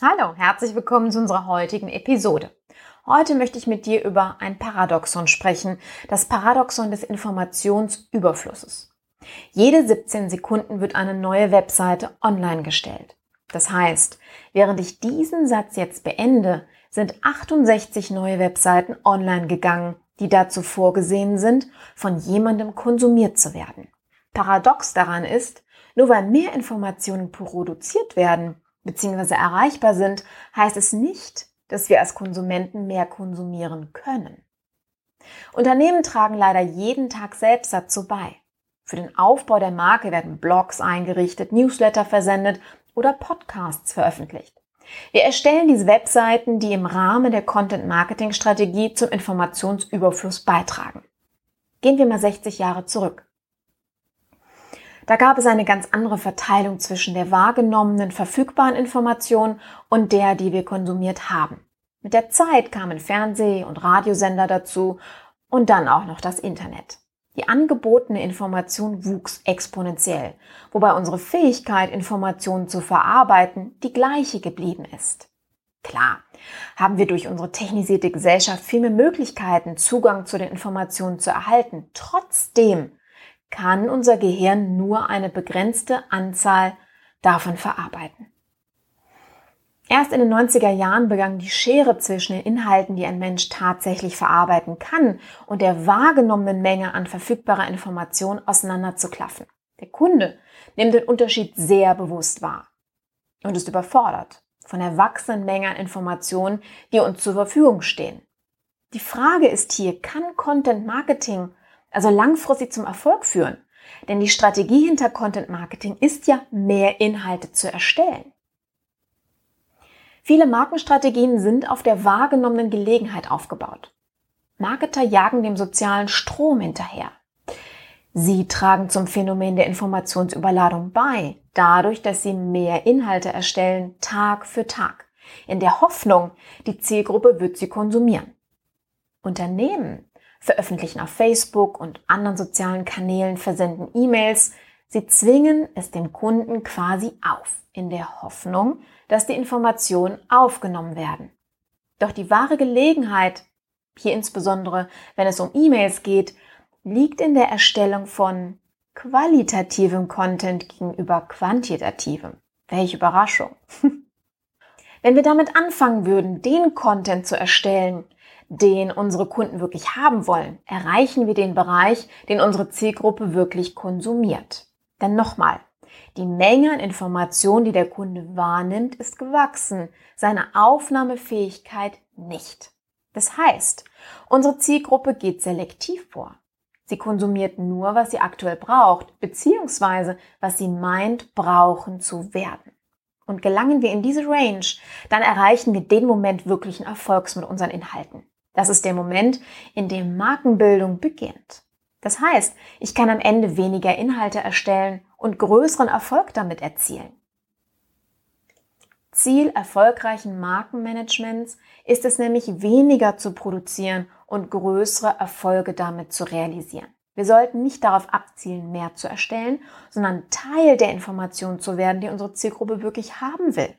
Hallo, herzlich willkommen zu unserer heutigen Episode. Heute möchte ich mit dir über ein Paradoxon sprechen, das Paradoxon des Informationsüberflusses. Jede 17 Sekunden wird eine neue Webseite online gestellt. Das heißt, während ich diesen Satz jetzt beende, sind 68 neue Webseiten online gegangen, die dazu vorgesehen sind, von jemandem konsumiert zu werden. Paradox daran ist, nur weil mehr Informationen produziert werden, bzw. erreichbar sind, heißt es nicht, dass wir als Konsumenten mehr konsumieren können. Unternehmen tragen leider jeden Tag selbst dazu bei. Für den Aufbau der Marke werden Blogs eingerichtet, Newsletter versendet oder Podcasts veröffentlicht. Wir erstellen diese Webseiten, die im Rahmen der Content-Marketing-Strategie zum Informationsüberfluss beitragen. Gehen wir mal 60 Jahre zurück. Da gab es eine ganz andere Verteilung zwischen der wahrgenommenen verfügbaren Information und der, die wir konsumiert haben. Mit der Zeit kamen Fernseh- und Radiosender dazu und dann auch noch das Internet. Die angebotene Information wuchs exponentiell, wobei unsere Fähigkeit, Informationen zu verarbeiten, die gleiche geblieben ist. Klar, haben wir durch unsere technisierte Gesellschaft viel mehr Möglichkeiten, Zugang zu den Informationen zu erhalten. Trotzdem kann unser Gehirn nur eine begrenzte Anzahl davon verarbeiten. Erst in den 90er Jahren begann die Schere zwischen den Inhalten, die ein Mensch tatsächlich verarbeiten kann, und der wahrgenommenen Menge an verfügbarer Information auseinanderzuklaffen. Der Kunde nimmt den Unterschied sehr bewusst wahr und ist überfordert von der wachsenden Menge an Informationen, die uns zur Verfügung stehen. Die Frage ist hier, kann Content Marketing also langfristig zum Erfolg führen. Denn die Strategie hinter Content Marketing ist ja, mehr Inhalte zu erstellen. Viele Markenstrategien sind auf der wahrgenommenen Gelegenheit aufgebaut. Marketer jagen dem sozialen Strom hinterher. Sie tragen zum Phänomen der Informationsüberladung bei, dadurch, dass sie mehr Inhalte erstellen, Tag für Tag, in der Hoffnung, die Zielgruppe wird sie konsumieren. Unternehmen veröffentlichen auf Facebook und anderen sozialen Kanälen, versenden E-Mails. Sie zwingen es dem Kunden quasi auf, in der Hoffnung, dass die Informationen aufgenommen werden. Doch die wahre Gelegenheit, hier insbesondere wenn es um E-Mails geht, liegt in der Erstellung von qualitativem Content gegenüber quantitativem. Welche Überraschung. wenn wir damit anfangen würden, den Content zu erstellen, den unsere Kunden wirklich haben wollen, erreichen wir den Bereich, den unsere Zielgruppe wirklich konsumiert. Denn nochmal, die Menge an Informationen, die der Kunde wahrnimmt, ist gewachsen, seine Aufnahmefähigkeit nicht. Das heißt, unsere Zielgruppe geht selektiv vor. Sie konsumiert nur, was sie aktuell braucht, beziehungsweise was sie meint, brauchen zu werden. Und gelangen wir in diese Range, dann erreichen wir den Moment wirklichen Erfolgs mit unseren Inhalten. Das ist der Moment, in dem Markenbildung beginnt. Das heißt, ich kann am Ende weniger Inhalte erstellen und größeren Erfolg damit erzielen. Ziel erfolgreichen Markenmanagements ist es nämlich weniger zu produzieren und größere Erfolge damit zu realisieren. Wir sollten nicht darauf abzielen, mehr zu erstellen, sondern Teil der Information zu werden, die unsere Zielgruppe wirklich haben will.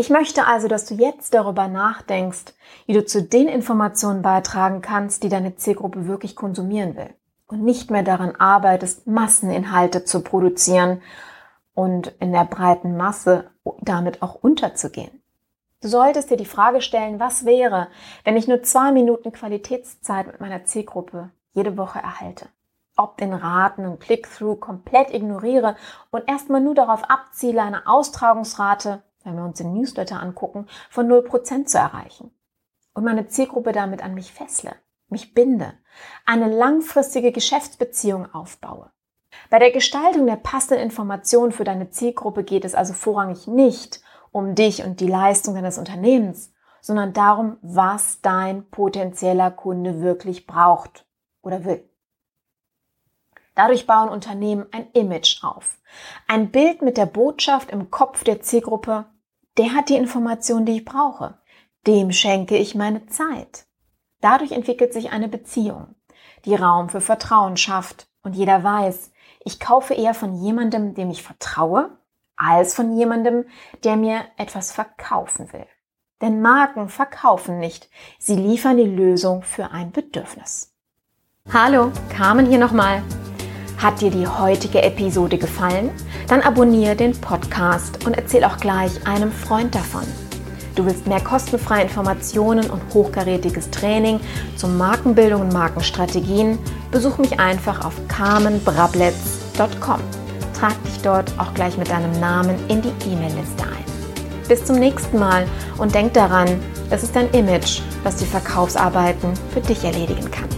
Ich möchte also, dass du jetzt darüber nachdenkst, wie du zu den Informationen beitragen kannst, die deine Zielgruppe wirklich konsumieren will. Und nicht mehr daran arbeitest, Masseninhalte zu produzieren und in der breiten Masse damit auch unterzugehen. Du solltest dir die Frage stellen, was wäre, wenn ich nur zwei Minuten Qualitätszeit mit meiner Zielgruppe jede Woche erhalte? Ob den Raten und Click-Through komplett ignoriere und erstmal nur darauf abziele, eine Austragungsrate wenn wir uns den Newsletter angucken, von 0% zu erreichen. Und meine Zielgruppe damit an mich fessle, mich binde, eine langfristige Geschäftsbeziehung aufbaue. Bei der Gestaltung der passenden Informationen für deine Zielgruppe geht es also vorrangig nicht um dich und die Leistung deines Unternehmens, sondern darum, was dein potenzieller Kunde wirklich braucht oder will. Dadurch bauen Unternehmen ein Image auf. Ein Bild mit der Botschaft im Kopf der Zielgruppe, der hat die Information, die ich brauche. Dem schenke ich meine Zeit. Dadurch entwickelt sich eine Beziehung, die Raum für Vertrauen schafft und jeder weiß, ich kaufe eher von jemandem, dem ich vertraue, als von jemandem, der mir etwas verkaufen will. Denn Marken verkaufen nicht, sie liefern die Lösung für ein Bedürfnis. Hallo, Carmen hier nochmal. Hat dir die heutige Episode gefallen? Dann abonniere den Podcast und erzähl auch gleich einem Freund davon. Du willst mehr kostenfreie Informationen und hochkarätiges Training zur Markenbildung und Markenstrategien? Besuch mich einfach auf carmenbrabletz.com. Trag dich dort auch gleich mit deinem Namen in die E-Mail-Liste ein. Bis zum nächsten Mal und denk daran, es ist dein Image, das die Verkaufsarbeiten für dich erledigen kann.